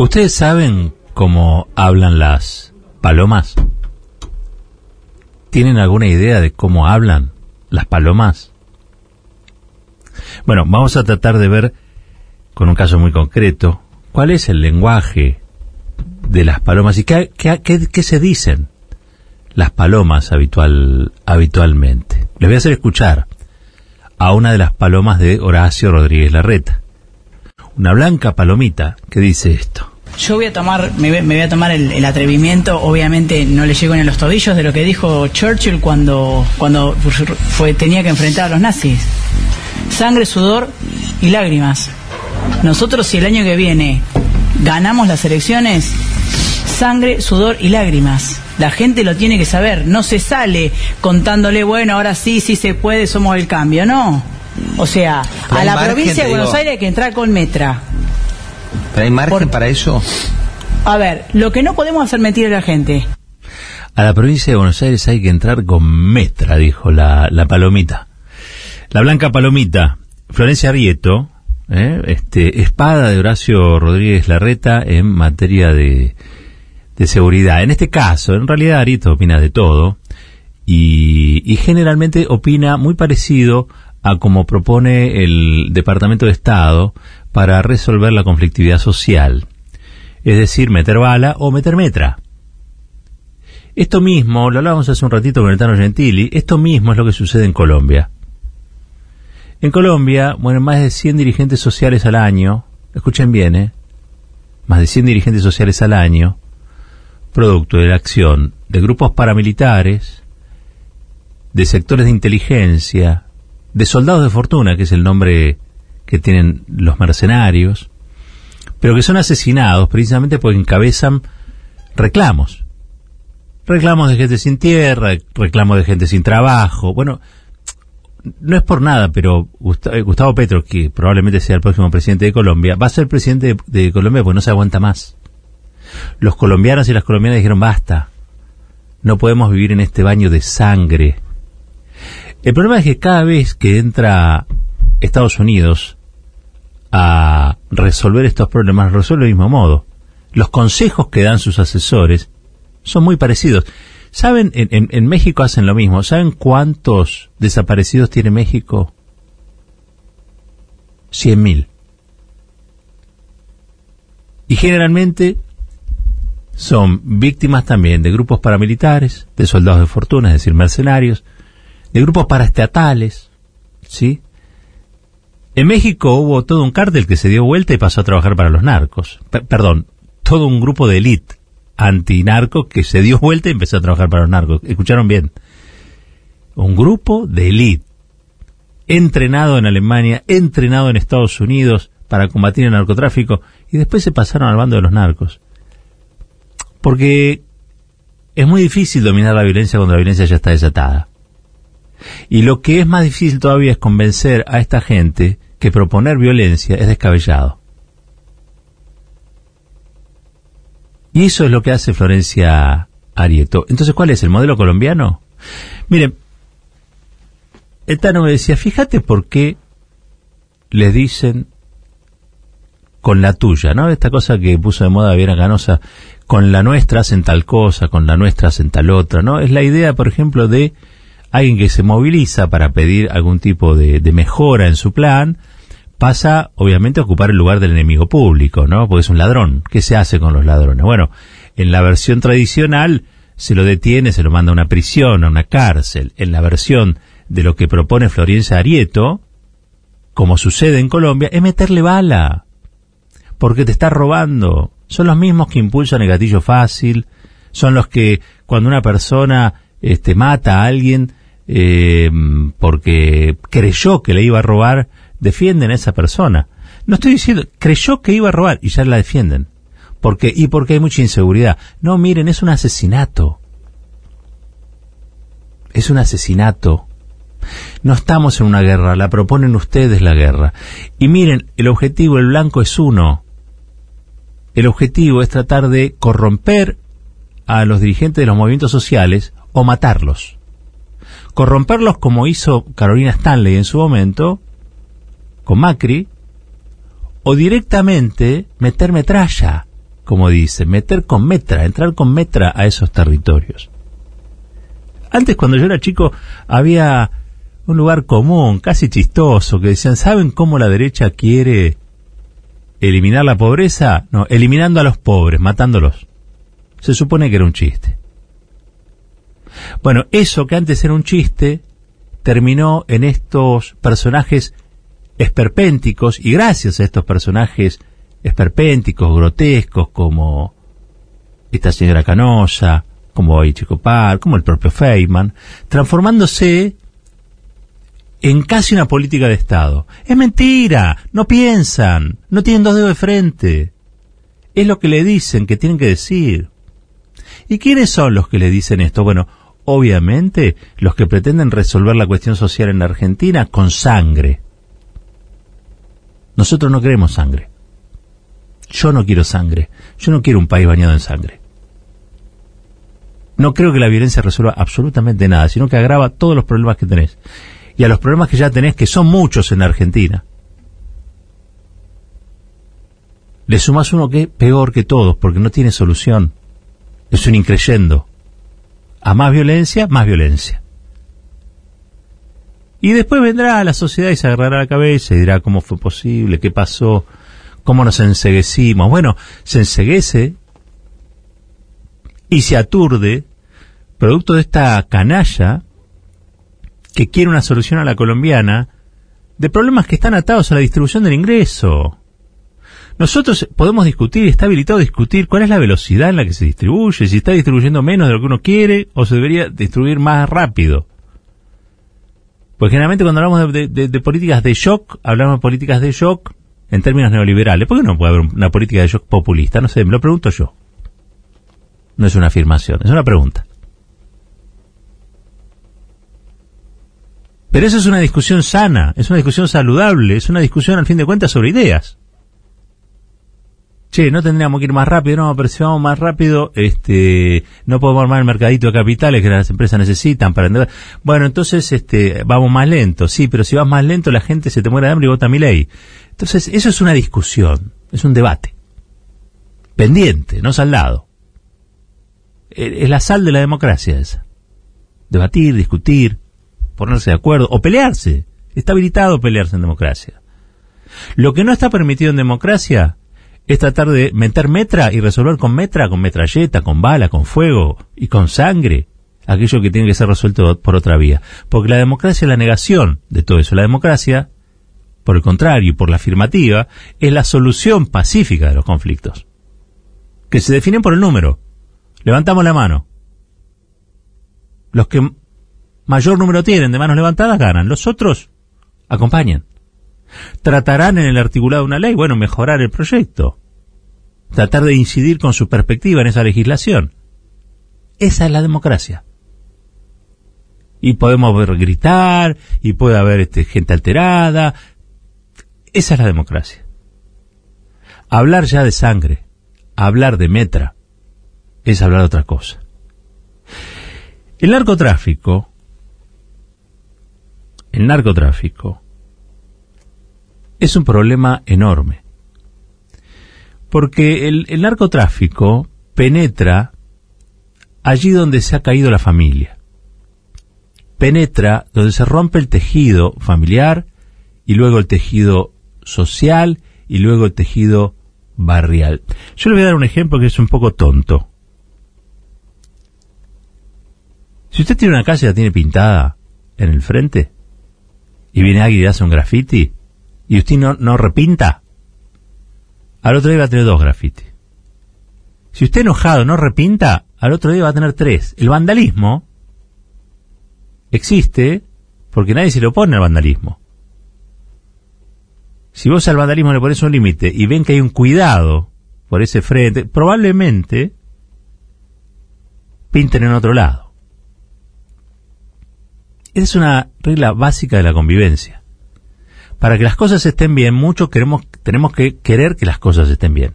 ¿Ustedes saben cómo hablan las palomas? ¿Tienen alguna idea de cómo hablan las palomas? Bueno, vamos a tratar de ver con un caso muy concreto cuál es el lenguaje de las palomas y qué, qué, qué- qué se dicen las palomas habitual, habitualmente. Les voy a hacer escuchar a una de las palomas de Horacio Rodríguez Larreta. Una blanca palomita que dice esto. Yo voy a tomar, me, voy- me voy a tomar el, el atrevimiento, obviamente no le llego ni a los tobillos de lo que dijo Churchill cuando, cuando fue, tenía que enfrentar a los nazis. Sangre, sudor y lágrimas. Nosotros si el año que viene ganamos las elecciones, sangre, sudor y lágrimas. La gente lo tiene que saber, no se sale contándole, bueno, ahora sí, sí se puede, somos el cambio, no. O sea, Pero a la provincia de Buenos digo. Aires hay que entrar con metra. ¿Pero hay margen Por- para eso? A ver, lo que no podemos hacer mentir a la gente. A la provincia de Buenos Aires hay que entrar con metra, dijo la, la palomita. La blanca palomita, Florencia Rieto, ¿eh? este, espada de Horacio Rodríguez Larreta en materia de, de seguridad. En este caso, en realidad Arieto opina de todo y, y generalmente opina muy parecido a como propone el Departamento de Estado para resolver la conflictividad social. Es decir, meter bala o meter metra. Esto mismo, lo hablábamos hace un ratito con el Tano Gentili, esto mismo es lo que sucede en Colombia. En Colombia, bueno, más de 100 dirigentes sociales al año, escuchen bien, ¿eh? Más de 100 dirigentes sociales al año, producto de la acción de grupos paramilitares, de sectores de inteligencia, de soldados de fortuna, que es el nombre que tienen los mercenarios, pero que son asesinados precisamente porque encabezan reclamos. Reclamos de gente sin tierra, reclamos de gente sin trabajo. Bueno, no es por nada, pero eh, Gustavo Petro, que probablemente sea el próximo presidente de Colombia, va a ser presidente de, de Colombia porque no se aguanta más. Los colombianos y las colombianas dijeron basta. No podemos vivir en este baño de sangre. El problema es que cada vez que entra Estados Unidos a resolver estos problemas, lo resuelve del mismo modo. Los consejos que dan sus asesores son muy parecidos. ¿Saben? En, en- en México hacen lo mismo. ¿Saben cuántos desaparecidos tiene México? Cien mil. Y generalmente son víctimas también de grupos paramilitares, de soldados de fortuna, es decir, mercenarios, de grupos paraestatales, ¿sí? En México hubo todo un cártel que se dio vuelta y pasó a trabajar para los narcos. Perdón, todo un grupo de élite antinarco que se dio vuelta y empezó a trabajar para los narcos. ¿Escucharon bien? Un grupo de élite entrenado en Alemania, entrenado en Estados Unidos para combatir el narcotráfico y después se pasaron al bando de los narcos. Porque es muy difícil dominar la violencia cuando la violencia ya está desatada. Y lo que es más difícil todavía es convencer a esta gente que proponer violencia es descabellado. Y eso es lo que hace Florencia Arieto. Entonces, ¿cuál es el modelo colombiano? Miren, el Tano me decía, fíjate por qué les dicen con la tuya, ¿no? Esta cosa que puso de moda Viera Canosa, con la nuestra hacen tal cosa, con la nuestra hacen tal otra, ¿no? Es la idea, por ejemplo, de alguien que se moviliza para pedir algún tipo de, mejora en su plan, pasa obviamente a ocupar el lugar del enemigo público, ¿no? Porque es un ladrón. ¿Qué se hace con los ladrones? Bueno, en la versión tradicional se lo detiene, se lo manda a una prisión, a una cárcel. En la versión de lo que propone Florencia Arieto, como sucede en Colombia, es meterle bala. Porque te está robando. Son los mismos que impulsan el gatillo fácil, son los que cuando una persona este, mata a alguien eh, porque creyó que le iba a robar, defienden a esa persona. No estoy diciendo, creyó que iba a robar y ya la defienden. Porque, y porque hay mucha inseguridad. No, miren, es un asesinato. Es un asesinato. No estamos en una guerra, la proponen ustedes la guerra. Y miren, el objetivo, el blanco es uno. El objetivo es tratar de corromper a los dirigentes de los movimientos sociales o matarlos. Corromperlos como hizo Carolina Stanley en su momento, con Macri, o directamente meter metralla. como dice, meter con metra, entrar con metra a esos territorios. Antes, cuando yo era chico, había un lugar común, casi chistoso, que decían, ¿saben cómo la derecha quiere eliminar la pobreza? No, eliminando a los pobres, matándolos. Se supone que era un chiste. Bueno, eso que antes era un chiste, terminó en estos personajes esperpénticos, y gracias a estos personajes esperpénticos, grotescos, como esta señora Canosa, como Par, como el propio Feynman, transformándose en casi una política de Estado. Es mentira, no piensan, no tienen dos dedos de frente. Es lo que le dicen que tienen que decir. ¿Y quiénes son los que le dicen esto? Bueno, obviamente los que pretenden resolver la cuestión social en la Argentina con sangre. Nosotros no queremos sangre. Yo no quiero sangre. Yo no quiero un país bañado en sangre. No creo que la violencia resuelva absolutamente nada, sino que agrava todos los problemas que tenés. Y a los problemas que ya tenés, que son muchos en Argentina. Le sumas uno que es peor que todos, porque no tiene solución. Es un increyendo. A más violencia, más violencia. Y después vendrá la sociedad y se agarrará la cabeza y dirá cómo fue posible, qué pasó, cómo nos enseguecimos. Bueno, se enseguece y se aturde producto de esta canalla que quiere una solución a la colombiana de problemas que están atados a la distribución del ingreso. Nosotros podemos discutir, está habilitado discutir cuál es la velocidad en la que se distribuye, si está distribuyendo menos de lo que uno quiere o se debería distribuir más rápido. Pues generalmente cuando hablamos de, políticas de shock, hablamos de políticas de shock en términos neoliberales. ¿Por qué no puede haber una política de shock populista? No sé, me lo pregunto yo. No es una afirmación, es una pregunta. Pero eso es una discusión sana, es una discusión saludable, es una discusión al fin de cuentas sobre ideas che, no tendríamos que ir más rápido, no, pero si vamos más rápido, este, no podemos armar el mercadito de capitales que las empresas necesitan para entender. Bueno, entonces, este, vamos más lento, sí, pero si vas más lento la gente se te muere de hambre y vota mi ley. Entonces, eso es una discusión, es un debate. Pendiente, no saldado. E, es la sal de la democracia esa. Debatir, discutir, ponerse de acuerdo, o pelearse. Está habilitado pelearse en democracia. Lo que no está permitido en democracia es tratar de meter metra y resolver con metra, con metralleta, con bala, con fuego y con sangre aquello que tiene que ser resuelto por otra vía. Porque la democracia es la negación de todo eso. La democracia, por el contrario, y por la afirmativa, es la solución pacífica de los conflictos. Que se definen por el número. Levantamos la mano. Los que mayor número tienen de manos levantadas ganan. Los otros acompañan. Tratarán en el articulado de una ley, bueno, mejorar el proyecto. Tratar de incidir con su perspectiva en esa legislación. Esa es la democracia. Y podemos ver gritar, y puede haber este, gente alterada. Esa es la democracia. Hablar ya de sangre, hablar de metra, es hablar de otra cosa. El narcotráfico, el narcotráfico, es un problema enorme. Porque el, narcotráfico penetra allí donde se ha caído la familia. Penetra donde se rompe el tejido familiar y luego el tejido social y luego el tejido barrial. Yo le voy a dar un ejemplo que es un poco tonto. Si usted tiene una casa y la tiene pintada en el frente y viene alguien y hace un graffiti, y usted no, repinta, al otro día va a tener dos grafitis. Si usted enojado no repinta, al otro día va a tener tres. El vandalismo existe porque nadie se le opone al vandalismo. Si vos al vandalismo le pones un límite y ven que hay un cuidado por ese frente, probablemente pinten en otro lado. Esa es una regla básica de la convivencia para que las cosas estén bien, muchos queremos, tenemos que querer que las cosas estén bien.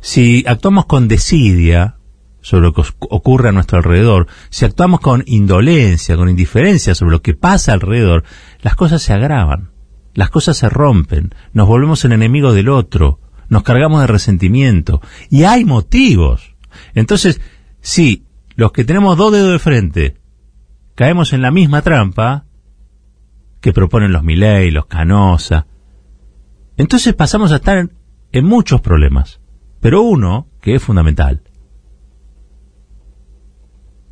Si actuamos con desidia sobre lo que ocurre a nuestro alrededor, si actuamos con indolencia, con indiferencia sobre lo que pasa alrededor, las cosas se agravan, las cosas se rompen, nos volvemos el enemigo del otro, nos cargamos de resentimiento. Y hay motivos. Entonces, si los que tenemos dos dedos de frente caemos en la misma trampa que proponen los Milei, los Canosa, entonces pasamos a estar en, en muchos problemas. Pero uno, que es fundamental,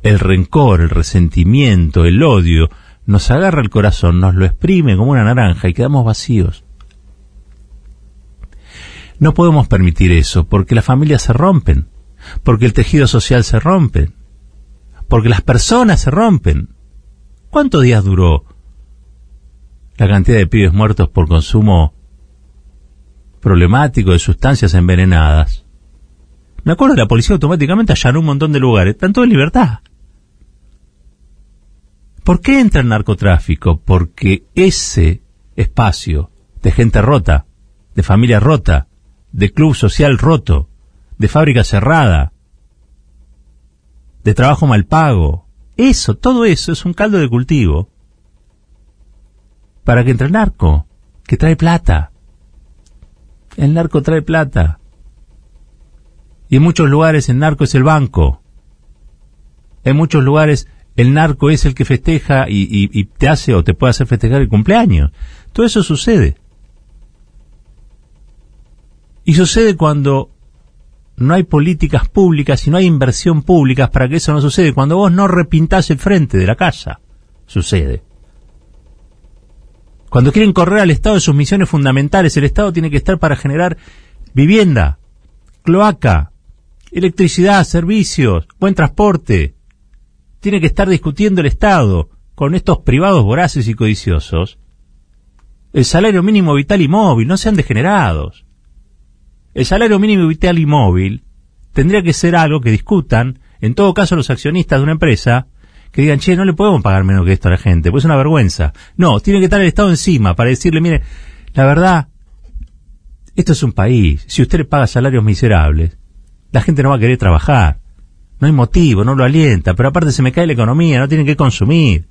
el rencor, el resentimiento, el odio, nos agarra el corazón, nos lo exprime como una naranja y quedamos vacíos. No podemos permitir eso porque las familias se rompen, porque el tejido social se rompe, porque las personas se rompen. ¿Cuántos días duró la cantidad de pibes muertos por consumo problemático de sustancias envenenadas? Me acuerdo que la policía automáticamente allanó un montón de lugares, tanto en libertad. ¿Por qué entra el narcotráfico? Porque ese espacio de gente rota, de familia rota, de club social roto, de fábrica cerrada, de trabajo mal pago, eso, todo eso es un caldo de cultivo para que entre el narco, que trae plata. El narco trae plata. Y en muchos lugares el narco es el banco. En muchos lugares el narco es el que festeja y, te hace o te puede hacer festejar el cumpleaños. Todo eso sucede. Y sucede cuando no hay políticas públicas y no hay inversión pública para que eso no suceda. Cuando vos no repintás el frente de la casa, sucede. Cuando quieren correr al Estado de sus misiones fundamentales, el Estado tiene que estar para generar vivienda, cloaca, electricidad, servicios, buen transporte, tiene que estar discutiendo el Estado con estos privados voraces y codiciosos el salario mínimo vital y móvil, no sean degenerados. El salario mínimo vital y móvil tendría que ser algo que discutan, en todo caso los accionistas de una empresa, que digan, che, no le podemos pagar menos que esto a la gente, pues es una vergüenza. No, tiene que estar el Estado encima para decirle, mire, la verdad, esto es un país, si usted le paga salarios miserables, la gente no va a querer trabajar. No hay motivo, no lo alienta, pero aparte se me cae la economía, no tienen que consumir.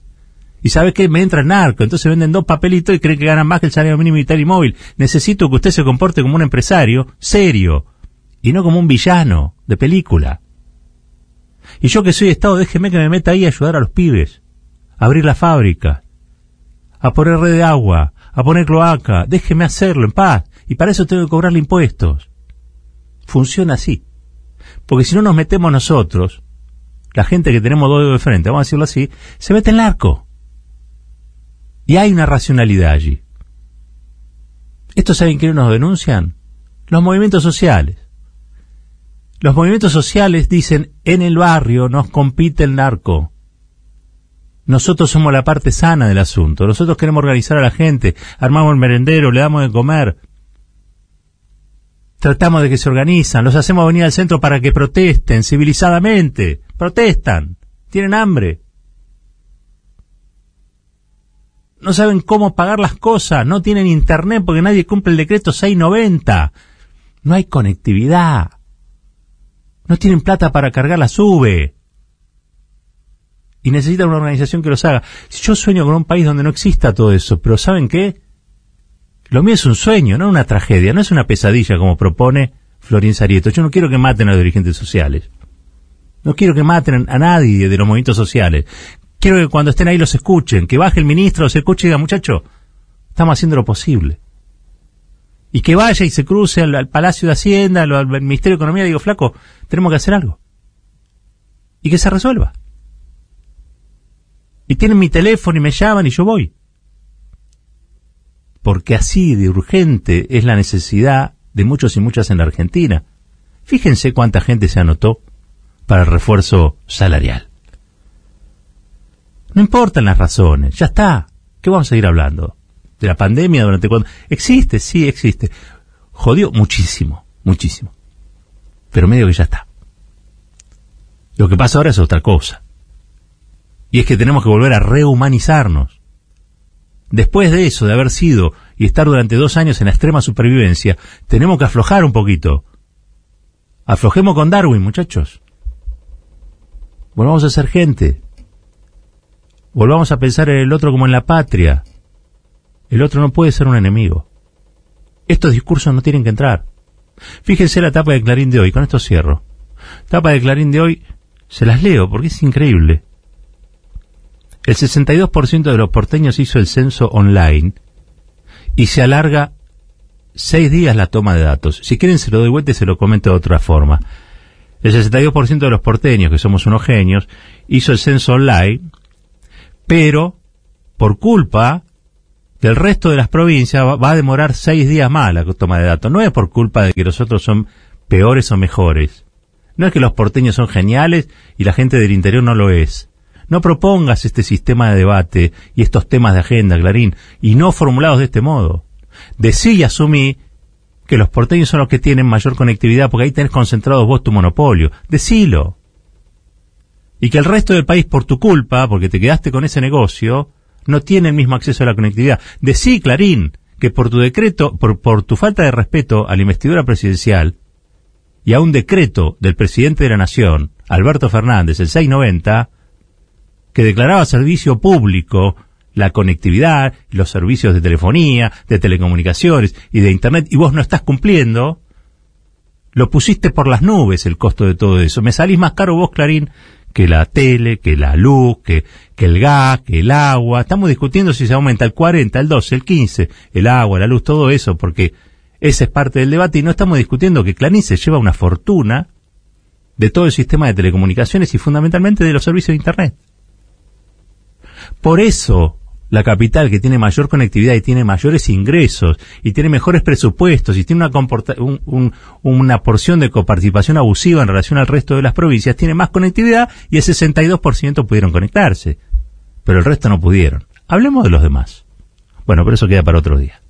Y sabes qué? Me entra el narco, entonces venden dos papelitos y creen que ganan más que el salario mínimo vital y móvil. Necesito que usted se comporte como un empresario serio y no como un villano de película. Y yo que soy Estado, déjeme que me meta ahí a ayudar a los pibes, a abrir la fábrica, a poner red de agua, a poner cloaca, déjeme hacerlo en paz. Y para eso tengo que cobrarle impuestos. Funciona así. Porque si no nos metemos nosotros, la gente que tenemos dos de frente, vamos a decirlo así, se mete en el arco. Y hay una racionalidad allí. ¿Esto saben quiénes nos denuncian? Los movimientos sociales. Los movimientos sociales dicen, en el barrio nos compite el narco. Nosotros somos la parte sana del asunto. Nosotros queremos organizar a la gente, armamos el merendero, le damos de comer, tratamos de que se organizan, los hacemos venir al centro para que protesten civilizadamente, protestan, tienen hambre. No saben cómo pagar las cosas, no tienen internet porque nadie cumple el decreto 690. No hay conectividad. No tienen plata para cargar la sube. Y necesitan una organización que los haga. Yo sueño con un país donde no exista todo eso, pero ¿saben qué? Lo mío es un sueño, no una tragedia, no es una pesadilla como propone Florín Sarieto. Yo no quiero que maten a los dirigentes sociales. No quiero que maten a nadie de los movimientos sociales. Quiero que cuando estén ahí los escuchen, que baje el ministro, se escuche y diga, muchacho, estamos haciendo lo posible. Y que vaya y se cruce al, Palacio de Hacienda, al, Ministerio de Economía, digo, flaco, tenemos que hacer algo. Y que se resuelva. Y tienen mi teléfono y me llaman y yo voy porque así de urgente es la necesidad de muchos y muchas en la Argentina. Fíjense cuánta gente se anotó para el refuerzo salarial. No importan las razones, ya está. ¿Qué vamos a seguir hablando? ¿De la pandemia durante cuándo? Existe, sí existe. Jodió muchísimo, muchísimo. Pero medio que ya está. Lo que pasa ahora es otra cosa. Y es que tenemos que volver a rehumanizarnos. Después de eso, de haber sido y estar durante dos años en la extrema supervivencia, tenemos que aflojar un poquito. Aflojemos con Darwin, muchachos. Volvamos a ser gente. Volvamos a pensar en el otro como en la patria. El otro no puede ser un enemigo. Estos discursos no tienen que entrar. Fíjense la tapa de Clarín de hoy, con esto cierro. Tapa de Clarín de hoy, se las leo porque es increíble. El 62% de los porteños hizo el censo online y se alarga seis días la toma de datos. Si quieren se lo doy vuelta y se lo comento de otra forma. El 62% de los porteños, que somos unos genios, hizo el censo online, pero por culpa del resto de las provincias va, a demorar seis días más la toma de datos. No es por culpa de que los otros son peores o mejores. No es que los porteños son geniales y la gente del interior no lo es. No propongas este sistema de debate y estos temas de agenda, Clarín, y no formulados de este modo. Decí y asumí que los porteños son los que tienen mayor conectividad porque ahí tenés concentrado vos tu monopolio. Decilo. Y que el resto del país, por tu culpa, porque te quedaste con ese negocio, no tiene el mismo acceso a la conectividad. Decí, Clarín, que por tu decreto, por, por tu falta de respeto a la investidura presidencial y a un decreto del presidente de la Nación, Alberto Fernández, el 690, que declaraba servicio público la conectividad, los servicios de telefonía, de telecomunicaciones y de Internet, y vos no estás cumpliendo, lo pusiste por las nubes el costo de todo eso. Me salís más caro vos, Clarín, que la tele, que la luz, que, que el gas, que el agua. Estamos discutiendo si se aumenta el 40, el 12, el 15, el agua, la luz, todo eso, porque ese es parte del debate y no estamos discutiendo que Clarín se lleva una fortuna de todo el sistema de telecomunicaciones y fundamentalmente de los servicios de Internet. Por eso, la capital que tiene mayor conectividad y tiene mayores ingresos y tiene mejores presupuestos y tiene una, una porción de coparticipación abusiva en relación al resto de las provincias, tiene más conectividad y el 62% pudieron conectarse. Pero el resto no pudieron. Hablemos de los demás. Bueno, pero eso queda para otro día.